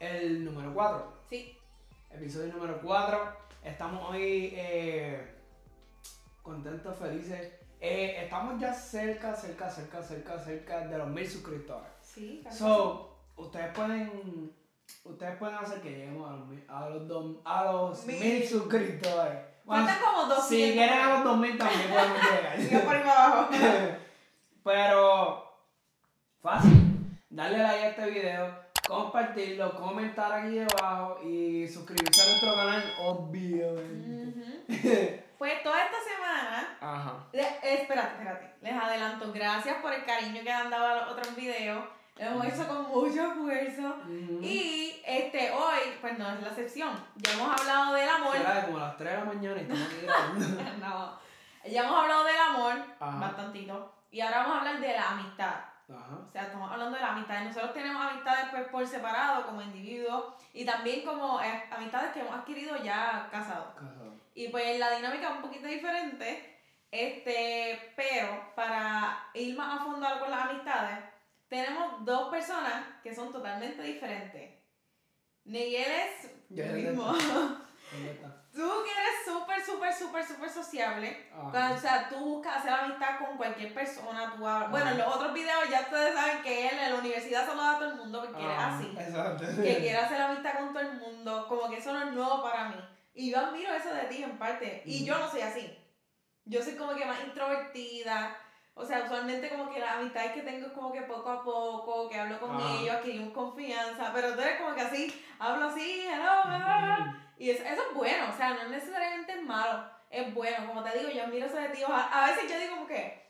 el número 4. Sí. Episodio número 4. Estamos hoy eh, contentos, felices. Eh, estamos ya cerca, cerca, cerca, cerca, cerca de los mil suscriptores. Sí, casi So, ustedes pueden, ustedes pueden hacer que lleguemos a los, mil- a los, dos- a los Mil. mil suscriptores. Bueno, Faltan como 200. si quieren a los 2000 también podemos Sigue por llegar. ahí para abajo. Pero, fácil. Darle like a este video, compartirlo, comentar aquí debajo y suscribirse a nuestro canal, obviamente. Ujú. Pues toda esta semana Ajá. Le- eh, espérate, espérate. Les adelanto. Gracias por el cariño que han dado a los otros videos. Lo hemos hecho con mucho esfuerzo. Y este hoy, pues no es la excepción. Ya hemos hablado del amor. Era de como a las 3 de la mañana y estamos aquí grabando. no. Ya hemos hablado del amor, Ajá. bastantito. Y ahora vamos a hablar de la amistad. Ajá. O sea, estamos hablando de la amistad. Y nosotros tenemos amistades pues, por separado, como individuos. Y también como eh, amistades que hemos adquirido ya casados. Casado. Y pues la dinámica es un poquito diferente. Este, pero para ir más a fondo con las amistades, tenemos dos personas que son totalmente diferentes. Miguel es ya, mismo. Tú que eres súper, súper, súper, súper sociable. Ajá. O sea, tú buscas hacer amistad con cualquier persona. Tú hablas- Bueno, Ajá. en los otros videos ya ustedes saben que él en la universidad saluda a todo el mundo porque Ajá, así Exacto. que quiere hacer amistad con todo el mundo, como que eso no es nuevo para mí. Y yo admiro eso de ti en parte. Y yo no soy así. Yo soy como que más introvertida. O sea, usualmente como que las amistades que tengo es como que poco a poco, que hablo con Ajá. ellos, adquirimos confianza. Pero tú eres como que así, hablo así, hello. Y eso, eso es bueno, o sea, no necesariamente es malo. Es bueno, como te digo, yo admiro eso de ti. Oja- A veces yo digo como que,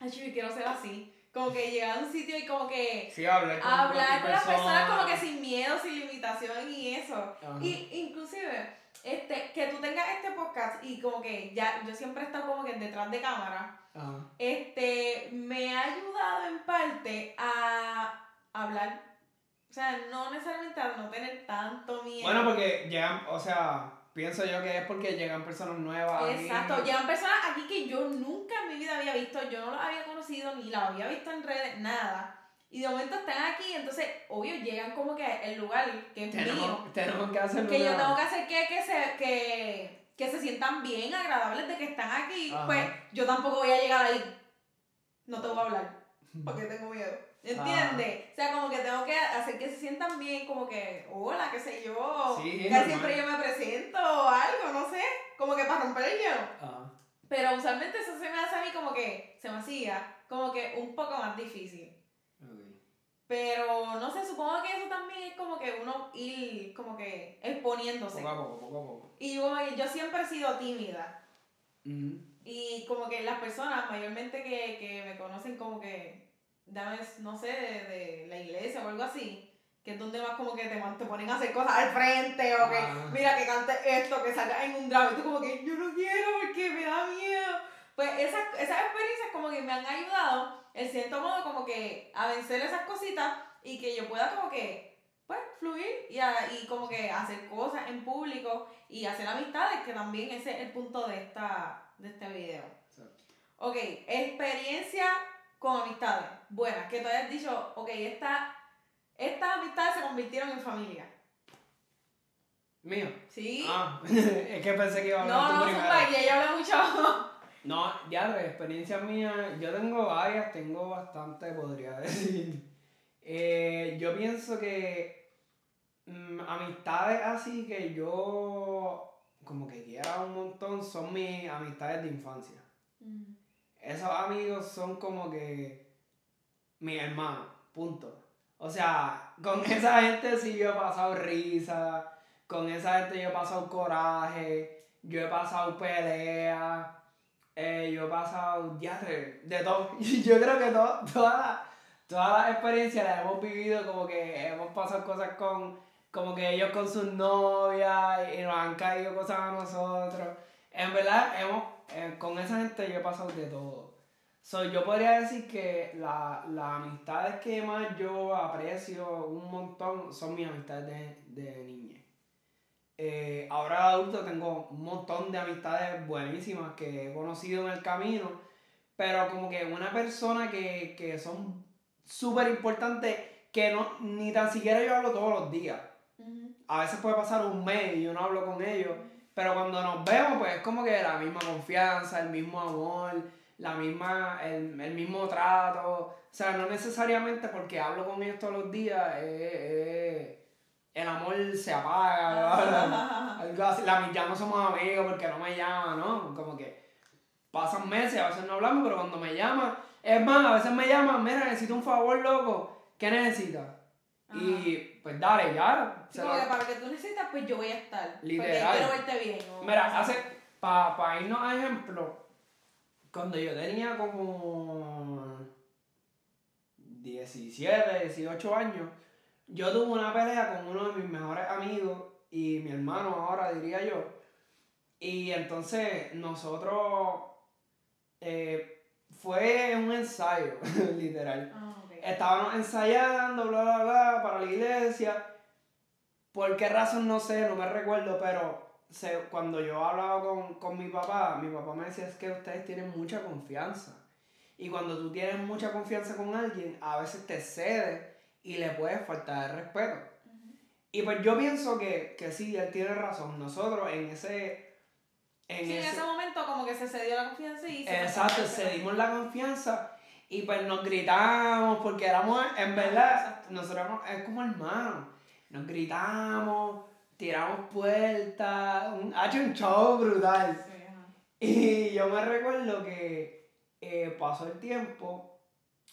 ay, yo quiero ser así. Como que llegar a un sitio y como que Sí, hablar con hablar con las personas persona. como que sin miedo, sin limitación y eso. Ajá. Y inclusive, este, que tú tengas este podcast y como que ya, yo siempre he estado como que detrás de cámara, Ajá. este, me ha ayudado en parte a hablar. O sea, no necesariamente a no tener tanto miedo. Bueno, porque llegan, o sea, pienso yo que es porque llegan personas nuevas. aquí. Exacto, llegan personas aquí que yo nunca en mi vida había visto, yo no las había conocido, ni las había visto en redes, nada. Y de momento están aquí, entonces, obvio, llegan como que el lugar que es mío. Tenemos, tenemos que hacerlo. que yo tengo que hacer que, que, se, que, que se sientan bien, agradables de que están aquí, Ajá. pues yo tampoco voy a llegar ahí. No te voy a hablar, porque tengo miedo. ¿Entiendes? O sea, como que tengo que hacer que se sientan bien, como que, hola, qué sé yo. Sí, normal. siempre yo me presento o algo, no sé. Como que para romper el hielo. Ajá. Pero usualmente eso se me hace a mí como que se me hacía como que un poco más difícil. Pero no sé, supongo que eso también es como que uno ir como que exponiéndose. Poco a poco, poco a poco. Y que yo siempre he sido tímida. Ujú. Y como que las personas mayormente que, que me conocen como que, dame, no sé, de, de la iglesia o algo así, que es donde más como que te, te ponen a hacer cosas al frente o que, Ah. mira, que cante esto, que salga en un drama. Y tú como que, yo no quiero porque me da miedo. Pues esas, esas experiencias como que me han ayudado, en cierto modo, como que a vencer esas cositas y que yo pueda como que, pues, fluir y, a- y como que hacer cosas en público y hacer amistades, que también ese es el punto de, esta, de este video. Exacto. Ok, experiencia con amistades buenas, que tú hayas dicho, ok, esta, estas amistades se convirtieron en familia. Mío. ¿Sí? Ah, es que pensé que iba a hablar no, no, zumba, que ya hablé mucho. No, ya de experiencia mía, yo tengo varias, tengo bastante, podría decir. Eh, yo pienso que mm, amistades así que yo como que quiera un montón son mis amistades de infancia. Esos amigos son como que mis hermanos, punto. O sea, con esa gente sí yo he pasado risa, con esa gente yo he pasado coraje, yo he pasado peleas, eh, yo he pasado de, todo. Yo creo que to- todas las todas las experiencias las hemos vivido como que hemos pasado cosas con, como que ellos con sus novias y nos han caído cosas a nosotros. En verdad, hemos, eh, con esa gente yo he pasado de todo. So, yo podría decir que la- las amistades que más yo aprecio un montón son mis amistades de, de niñez. Eh, ahora de adulto tengo un montón de amistades buenísimas que he conocido en el camino, pero como que una persona que, que son súper importantes, que no, ni tan siquiera yo hablo todos los días. A veces puede pasar un mes y yo no hablo con ellos, pero cuando nos vemos, pues es como que la misma confianza, el mismo amor, la misma, el, el mismo trato. O sea, no necesariamente porque hablo con ellos todos los días, eh, eh, el amor se apaga, algo así. La, ya no somos amigos porque no me llama, ¿no? Como que pasan meses, a veces no hablamos, pero cuando me llama, es más, a veces me llaman, mira, necesito un favor, loco, ¿qué necesitas? Y pues dale, ya. Sí, lo- que para que tú necesitas, pues yo voy a estar. Literal. Porque quiero verte bien. Mira, hace, para irnos a ejemplo, cuando yo tenía como 17, 18 años, yo tuve una pelea con uno de mis mejores amigos y mi hermano ahora diría yo. Y entonces nosotros eh, fue un ensayo, literal. Ok. Estábamos ensayando, bla, bla, bla, para la iglesia. ¿Por qué razón? No sé, no me recuerdo, pero se- cuando yo hablaba con, con mi papá, mi papá me decía es que ustedes tienen mucha confianza. Y cuando tú tienes mucha confianza con alguien, a veces te cedes y le puedes faltar el respeto. Y pues yo pienso que, que sí, él tiene razón. Nosotros en ese... En Sí, en ese ese momento como que se cedió la confianza y se Exacto, cedimos la confianza y pues nos gritamos porque éramos, en verdad, nosotros éramos, es como hermanos. Nos gritamos, tiramos puertas, un, ha hecho un show brutal. Sí. Y yo me recuerdo que eh, pasó el tiempo,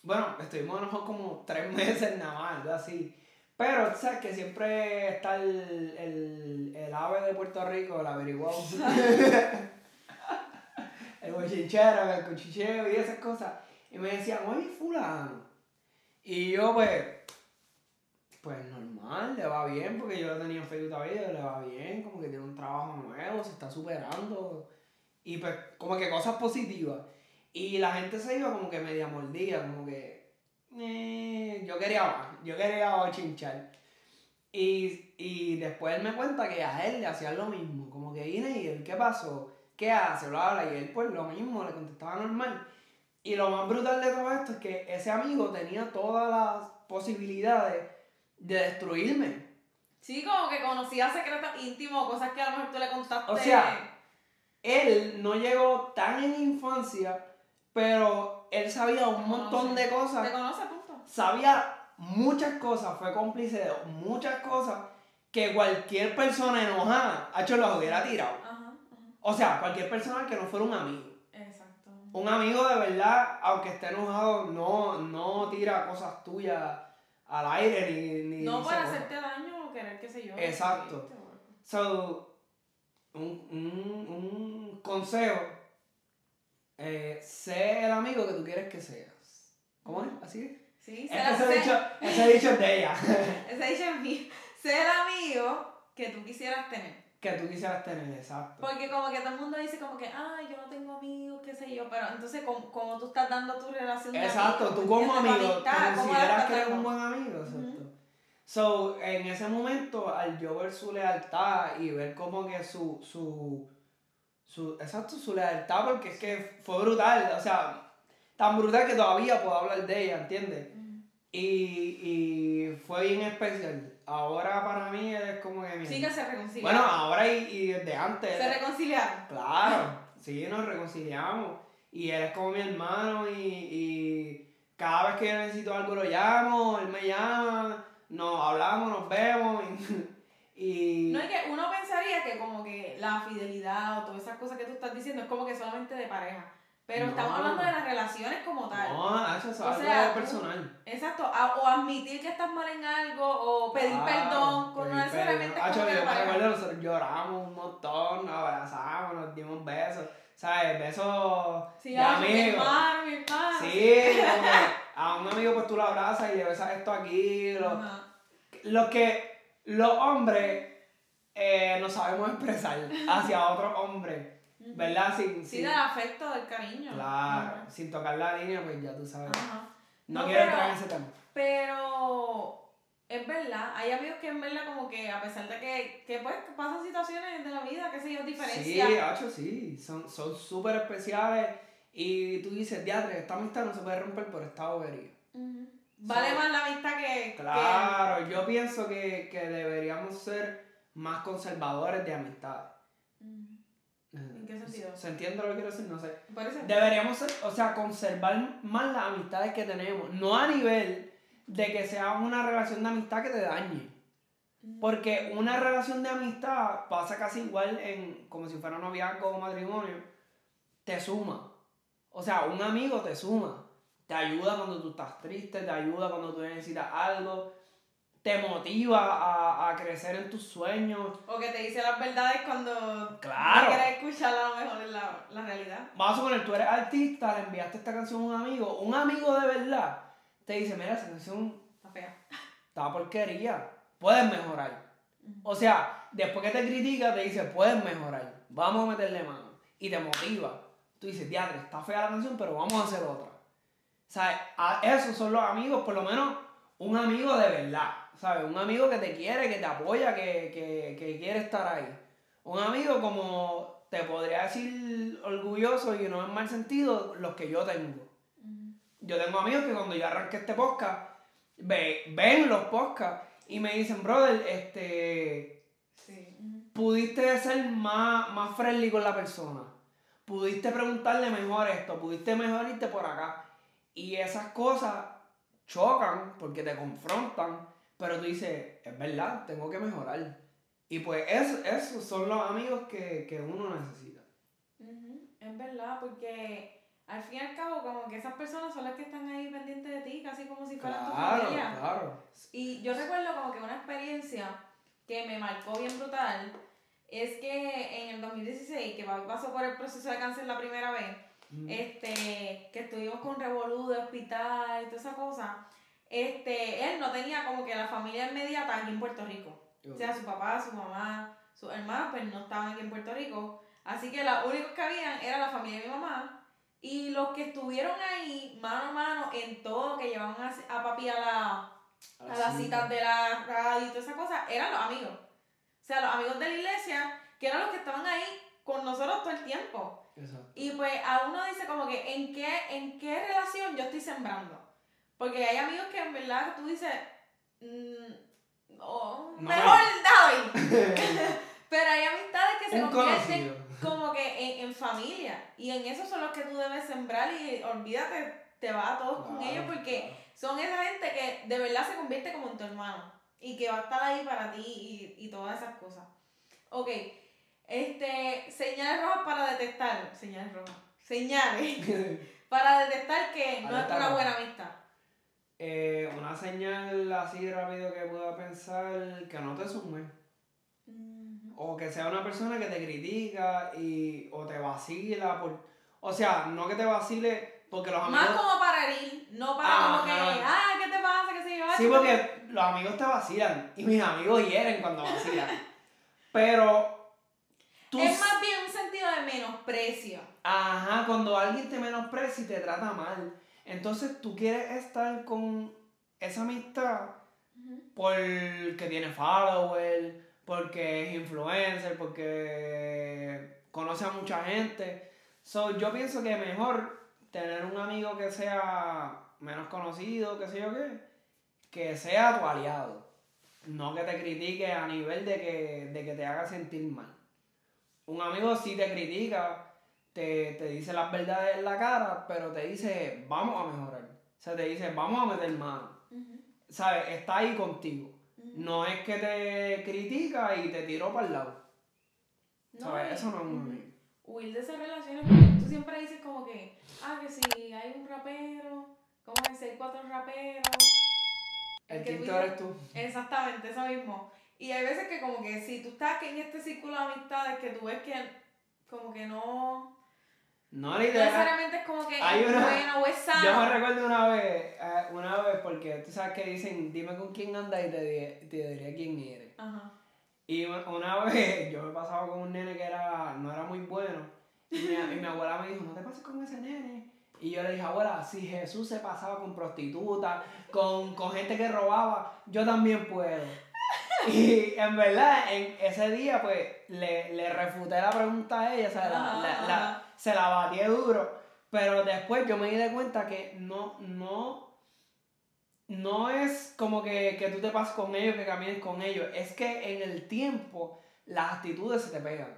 bueno, estuvimos enojados como tres meses nada más, algo así. Pero tú sabes que siempre está el, el, el ave de Puerto Rico, el averiguado. el bochinchero, el cuchicheo y esas cosas. Y me decían, oye, fulano. Y yo pues, pues normal, le va bien, porque yo lo tenía en Facebook todavía, le va bien, como que tiene un trabajo nuevo, se está superando. Y pues, como que cosas positivas. Y la gente se iba como que media mordida, como que, eh, yo quería más, yo quería chinchar. Y, y después él me cuenta que a él le hacían lo mismo, como que vine y él, ¿qué pasó? ¿Qué hace? Bla, bla, y él pues lo mismo, le contestaba normal. Y lo más brutal de todo esto es que ese amigo tenía todas las posibilidades de destruirme. Sí, como que conocía secretos íntimos, cosas que a lo mejor tú le contaste. O sea, Él no llegó tan en infancia, pero él sabía un montón de cosas. te conoce, punto. Sabía muchas cosas, fue cómplice de muchas cosas que cualquier persona enojada, hecho, los hubiera tirado. Ajá, ajá. O sea, cualquier persona que no fuera un amigo. Un amigo de verdad, aunque esté enojado, no, no tira cosas tuyas al aire ni, ni No para hacerte daño o querer, qué sé yo. Exacto. So, un, un, un consejo, eh, sé el amigo que tú quieres que seas. ¿Cómo es? ¿Así es? Sí, Este sé- dicho, ese dicho es de ella, ese dicho es mío. Sé el amigo que tú quisieras tener. Que tú quisieras tener, exacto. Porque como que todo el mundo dice como que, ay, yo no tengo amigos, qué sé yo, pero entonces como, como tú estás dando tu relación de Exacto, amigos, tú como amigo, te amistad, ¿cómo la consideras que eres un buen amigo, exacto. Ujú. So, en ese momento, al yo ver su lealtad y ver como que su, su, su, exacto, su lealtad, porque es que fue brutal, o sea, tan brutal que todavía puedo hablar de ella, ¿entiendes? Ujú. Y, y fue bien especial. Ahora para mí es como que mi... Sí que se reconciliaron. Bueno, ahora y, y desde antes. se reconciliaron. Claro, sí, nos reconciliamos. Y él es como mi hermano y, y cada vez que yo necesito algo lo llamo, él me llama, nos hablamos, nos vemos y... y- No es que uno pensaría que como que la fidelidad o todas esas cosas que tú estás diciendo es como que solamente de pareja. Pero No. estamos hablando de las relaciones como tal. No, Nacho, eso O es sea, algo tú- personal. Exacto, o admitir que estás mal en algo, o pedir Claro, perdón, con no necesariamente Hacho, yo me nosotros lloramos un montón, nos abrazamos, nos dimos besos, ¿sabes? Besos Sí, de ay, mi amigos. hermano, mi hermano. Sí, como a un amigo pues tú lo abrazas y le besas esto aquí. Lo, Ajá. lo que los hombres eh, no sabemos expresar hacia otro hombre, ¿verdad? Sin, Sí, sin- del afecto, del cariño. claro, sin tocar la línea, pues ya tú sabes. Ajá. No, No, quiero pero- entrar en ese tema. Pero es verdad, hay amigos que en verdad como que a pesar de que, que pues pasan situaciones de la vida, qué sé yo, Sí, diferencia. hacho, sí, son son súper especiales y tú dices, diadre, esta amistad no se puede romper por esta bobería. Vale So- más la amistad que. Claro, yo pienso que, que deberíamos ser más conservadores de amistades. que- Mm, ¿En qué sentido? ¿Se entiende lo que quiero decir? No sé. Deberíamos o sea, conservar más las amistades que tenemos. No a nivel de que sea una relación de amistad que te dañe. Mm. Porque una relación de amistad pasa casi igual en como si fuera noviazgo o matrimonio. Te suma. O sea, un amigo te suma. Te ayuda cuando tú estás triste, te ayuda cuando tú necesitas algo. Te motiva a, a crecer en tus sueños. O que te dice las verdades cuando. Claro. No quieres escuchar a lo mejor en la, la realidad. Vamos a suponer, tú eres artista, le enviaste esta canción a un amigo. Un amigo de verdad te dice, mira, esa canción Está fea. está porquería. Puedes mejorar. O sea, después que te critica, te dice, puedes mejorar, vamos a meterle mano. Y te motiva. Tú dices, diadre, está fea la canción, pero vamos a hacer otra. ¿Sabes? A- Esos son los amigos, por lo menos un amigo de verdad. ¿Sabes? Un amigo que te quiere, que te apoya, que, que, que quiere estar ahí. Un amigo como te podría decir orgulloso y no en mal sentido, los que yo tengo. Yo tengo amigos que cuando yo arranqué este podcast, ve- ven los podcasts y me dicen, brother, este, Sí. pudiste ser más, más friendly con la persona. Pudiste preguntarle mejor esto, pudiste mejor irte por acá. Y esas cosas chocan porque te confrontan, pero tú dices, es verdad, tengo que mejorar. Y pues eso- esos son los amigos que, que uno necesita. Ujú, Es verdad, porque al fin y al cabo, como que esas personas son las que están ahí pendientes de ti, casi como si fueran tu familia. claro. Y yo recuerdo como que una experiencia que me marcó bien brutal es que en el 2016, que pasó por el proceso de cáncer la primera vez, Mm. este, que estuvimos con Revolú de hospital y toda esa cosa, este, él no tenía como que la familia inmediata aquí en Puerto Rico. O sea, su papá, su mamá, sus hermanos, pues no estaban aquí en Puerto Rico. Así que los únicos que habían era la familia de mi mamá. Y los que estuvieron ahí, mano a mano, en todo, que llevaban a, a papi a, la, a las citas de la radio y toda esa cosa, eran los amigos. O sea, los amigos de la iglesia, que eran los que estaban ahí con nosotros todo el tiempo. Exacto. Y pues a uno dice como que en qué, en qué relación yo estoy sembrando. Porque hay amigos que en verdad tú dices, mm, oh, No mejor ir. Pero hay amistades que se Un convierten conocido. como que en, en familia. Y en esos son los que tú debes sembrar y olvídate, te vas a todos con ellos porque claro. son esa gente que de verdad se convierte como en tu hermano. Y que va a estar ahí para ti y, y todas esas cosas. Ok, este, señales rojas para detectar. Señales rojas. Señales para detectar que no es una buena amistad. Eh, una señal así rápido que pueda pensar que no te sume. O que sea una persona que te critica y, o te vacila. Por, o sea, no que te vacile porque los amigos. Más como para herir, no para Ah, como que, ah. ah, ¿qué te pasa? ¿Qué sé yo? Ah, Sí, chico". porque los amigos te vacilan y mis amigos hieren cuando vacilan. Pero tú. Es más bien un sentido de menosprecio. Ajá, cuando alguien te menosprecia y te trata mal. Entonces tú quieres estar con esa amistad porque tiene follower, porque es influencer, porque conoce a mucha gente. So, yo pienso que mejor tener un amigo que sea menos conocido, que sé yo qué, que sea tu aliado. No que te critique a nivel de que, de que te haga sentir mal. Un amigo sí te critica, te, te dice las verdades en la cara, pero te dice, vamos a mejorar. O sea, te dice, vamos a meter mano. ¿Sabes? Está ahí contigo. No es que te critica y te tiró para el lado. No, ¿Sabes? Eso no es ujú. amigo. Huir de esas relaciones, porque tú siempre dices como que, ah, que si hay un rapero, como que si hay cuatro raperos. El tú quinto eres tú. Exactamente, eso mismo. Y hay veces que como que si tú estás en este círculo de amistades que tú ves que como que no, No, no literal. necesariamente es como que Hay es una- bueno o es sano. Yo me recuerdo una vez, eh, una vez, porque tú sabes que dicen, dime con quién andas y te, te diré quién eres. Ajá. Y una vez yo me pasaba con un nene que era, no era muy bueno. Y mi, y mi abuela me dijo, no te pases con ese nene. Y yo le dije, abuela, si Jesús se pasaba con prostitutas, con, con gente que robaba, yo también puedo. Y en verdad, en ese día, pues, le, le refuté la pregunta a ella, o sea, la- la- la-. Se la batí duro. Pero después yo me di de cuenta que no, no, no es como que, que tú te pases con ellos, que camines con ellos, es que en el tiempo las actitudes se te pegan.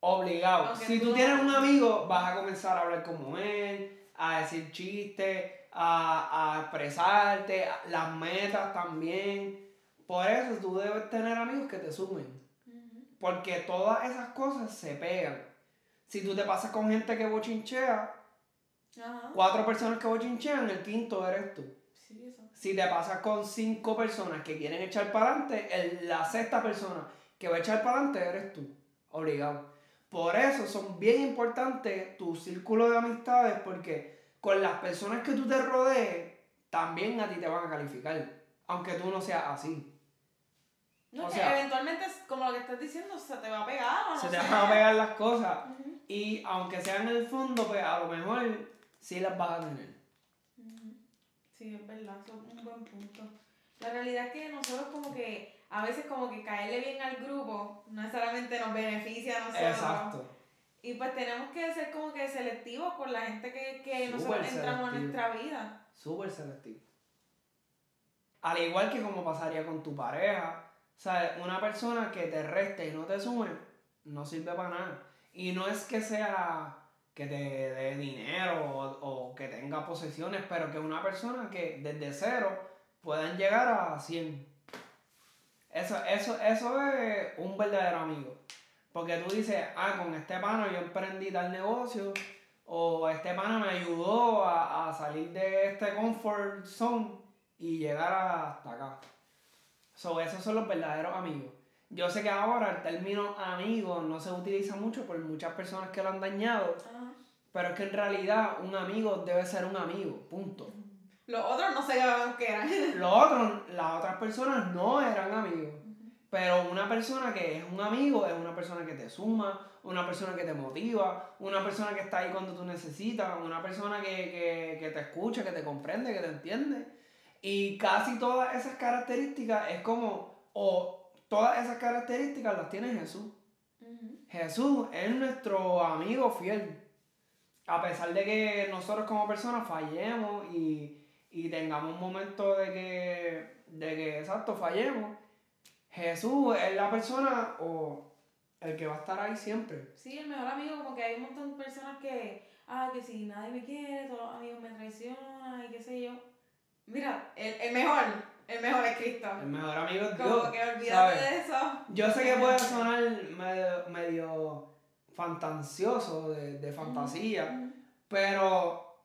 Obligado. Aunque si tú tienes un amigo, vas a comenzar a hablar como él, a decir chistes, a, a expresarte, a- las metas también. Por eso tú debes tener amigos que te sumen. Porque todas esas cosas se pegan. Si tú te pasas con gente que bochinchea, Ajá. cuatro personas que bochinchean, el quinto eres tú. Sí, eso. Si te pasas con cinco personas que quieren echar para adelante, el- la sexta persona que va a echar para adelante eres tú. Obligado. Por eso son bien importantes tu círculo de amistades porque con las personas que tú te rodees, también a ti te van a calificar. Aunque tú no seas así. No, O que sea- eventualmente, como lo que estás diciendo, se te va a pegar. o no Se te van a pegar las cosas. Y aunque sean en el fondo, pues a lo mejor sí las vas a tener. Sí, es verdad, eso es un buen punto. La realidad es que nosotros como que a veces como que caerle bien al grupo no necesariamente nos beneficia a nosotros. Exacto. Y pues tenemos que ser como que selectivos por la gente que, que nosotros entramos en nuestra vida. Súper selectivo. Al igual que como pasaría con tu pareja, ¿sabes? Una persona que te reste y no te sume, no sirve para nada. Y no es que sea que te dé dinero o, o que tenga posesiones, pero que una persona que desde cero puedan llegar a 100. Eso, eso, eso es un verdadero amigo. Porque tú dices, ah, con este pana yo emprendí tal negocio, o este pana me ayudó a, a salir de este comfort zone y llegar hasta acá. So, esos son los verdaderos amigos. Yo sé que ahora el término amigo no se utiliza mucho por muchas personas que lo han dañado, Ajá. pero es que en realidad un amigo debe ser un amigo, punto. Los otros no sé qué eran. Los otros, las otras personas no eran amigos. Pero una persona que es un amigo es una persona que te suma, una persona que te motiva, una persona que está ahí cuando tú necesitas, una persona que, que, que te escucha, que te comprende, que te entiende. Y casi todas esas características es como, o todas esas características las tiene Jesús. Jesús es nuestro amigo fiel. A pesar de que nosotros como personas fallemos y, y tengamos un momento de que, de que, exacto, fallemos, Jesús es la persona o el que va a estar ahí siempre. Sí, el mejor amigo, como que hay un montón de personas que, ah, que si nadie me quiere, todos los amigos me traicionan y qué sé yo. Mira, el, el mejor, el mejor es Cristo. El mejor amigo es Como Dios. que olvídate ¿sabes? de eso. Yo sé que puede sonar medio, medio fantasioso, de, de fantasía, pero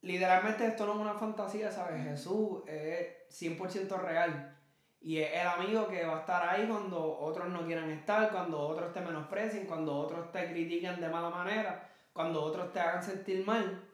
literalmente esto no es una fantasía, ¿sabes? Jesús es 100% real. Y es el amigo que va a estar ahí cuando otros no quieran estar, cuando otros te menosprecien, cuando otros te critiquen de mala manera, cuando otros te hagan sentir mal.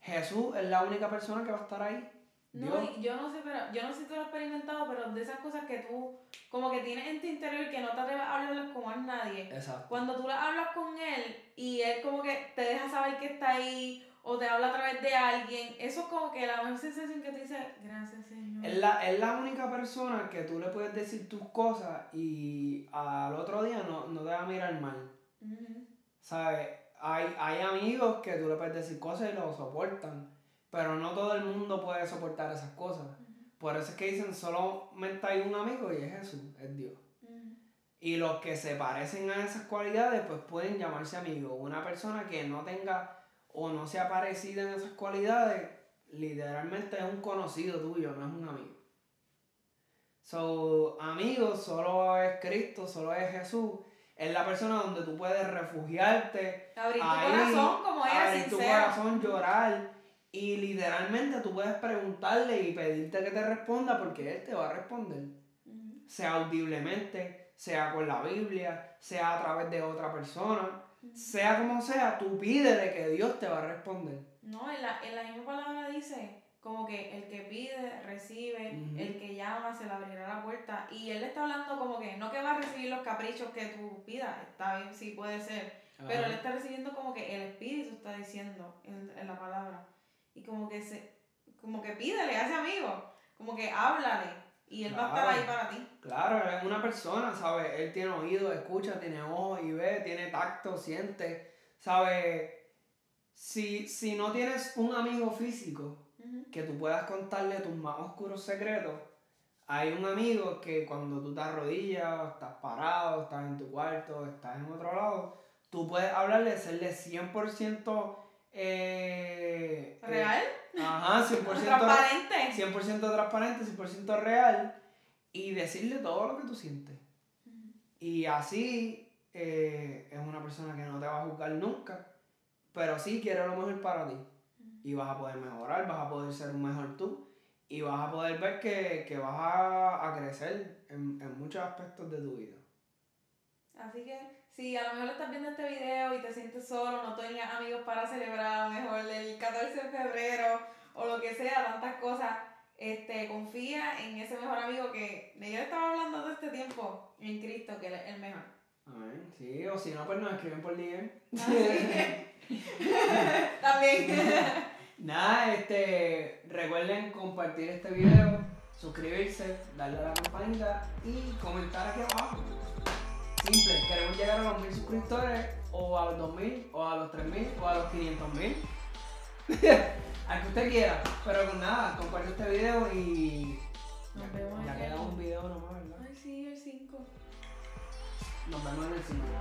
Jesús es la única persona que va a estar ahí. No, Dios. y yo no sé, pero yo no sé si tú lo has experimentado, pero de esas cosas que tú como que tienes en tu interior que no te atreves a hablarlas con más nadie. Exacto. Cuando tú las hablas con él y él como que te deja saber que está ahí o te habla a través de alguien, eso es como que la mejor sensación que tú dices, gracias Señor. Es la, es la única persona que tú le puedes decir tus cosas y al otro día no, no te va a mirar mal. Ujú. ¿Sabes? Hay, hay amigos que tú le puedes decir cosas y lo soportan, pero no todo el mundo puede soportar esas cosas. Por eso es que dicen solamente hay un amigo y es Jesús, es Dios. Y los que se parecen a esas cualidades, pues pueden llamarse amigos. Una persona que no tenga o no sea parecida en esas cualidades, literalmente es un conocido tuyo, no es un amigo. So, amigo solo es Cristo, solo es Jesús. Es la persona donde tú puedes refugiarte, Abrir tu Ahí, corazón como era, abrir tu sincero. corazón, llorar. Y literalmente tú puedes preguntarle y pedirte que te responda porque Él te va a responder sea audiblemente, sea con la Biblia, sea a través de otra persona, sea como sea, tú pídele que Dios te va a responder. No, en la, en la misma palabra dice como que el que pide, recibe, el que llama, se le abrirá la puerta. Y él está hablando como que no que va a recibir los caprichos que tú pidas, está bien, sí puede ser, pero él está recibiendo como que el Espíritu está diciendo en, en la palabra. Y como que se, como que pídele ese amigo, como que háblale, y él va a estar ahí para ti. Claro, él es una persona, ¿sabes? Él tiene oído, escucha, tiene ojos y ve, tiene tacto, siente, ¿sabes? Si, si no tienes un amigo físico, que tú puedas contarle tus más oscuros secretos. Hay un amigo que cuando tú te arrodillas, estás parado, estás en tu cuarto, estás en otro lado, tú puedes hablarle, serle 100% eh, eh, ¿Real? ajá, 100% Transparente. 100% transparente, 100% real y decirle todo lo que tú sientes. Y así eh, es una persona que no te va a juzgar nunca, pero sí quiere lo mejor para ti. Y vas a poder mejorar, vas a poder ser un mejor tú y vas a poder ver que, que vas a, a crecer en, en muchos aspectos de tu vida. Así que si a lo mejor estás viendo este video y te sientes solo, no tenías amigos para celebrar a lo mejor el 14 de febrero o lo que sea, tantas cosas, este, confía en ese mejor amigo que de yo estaba hablando todo este tiempo, en Cristo, que es el mejor. Amén. Sí, o si no, pues nos escriben por DM. También. Nada, este, recuerden compartir este video, suscribirse, darle a la campanita y comentar aquí abajo. Simple, queremos llegar a los mil suscriptores, o a los 2000, o a los 3000, o a los 500 mil. Al que usted quiera, pero con nada, comparte este video y. Nos vemos Ya en queda el- un video nomás, ¿verdad? Ay, sí, el 5. Nos vemos en el siguiente.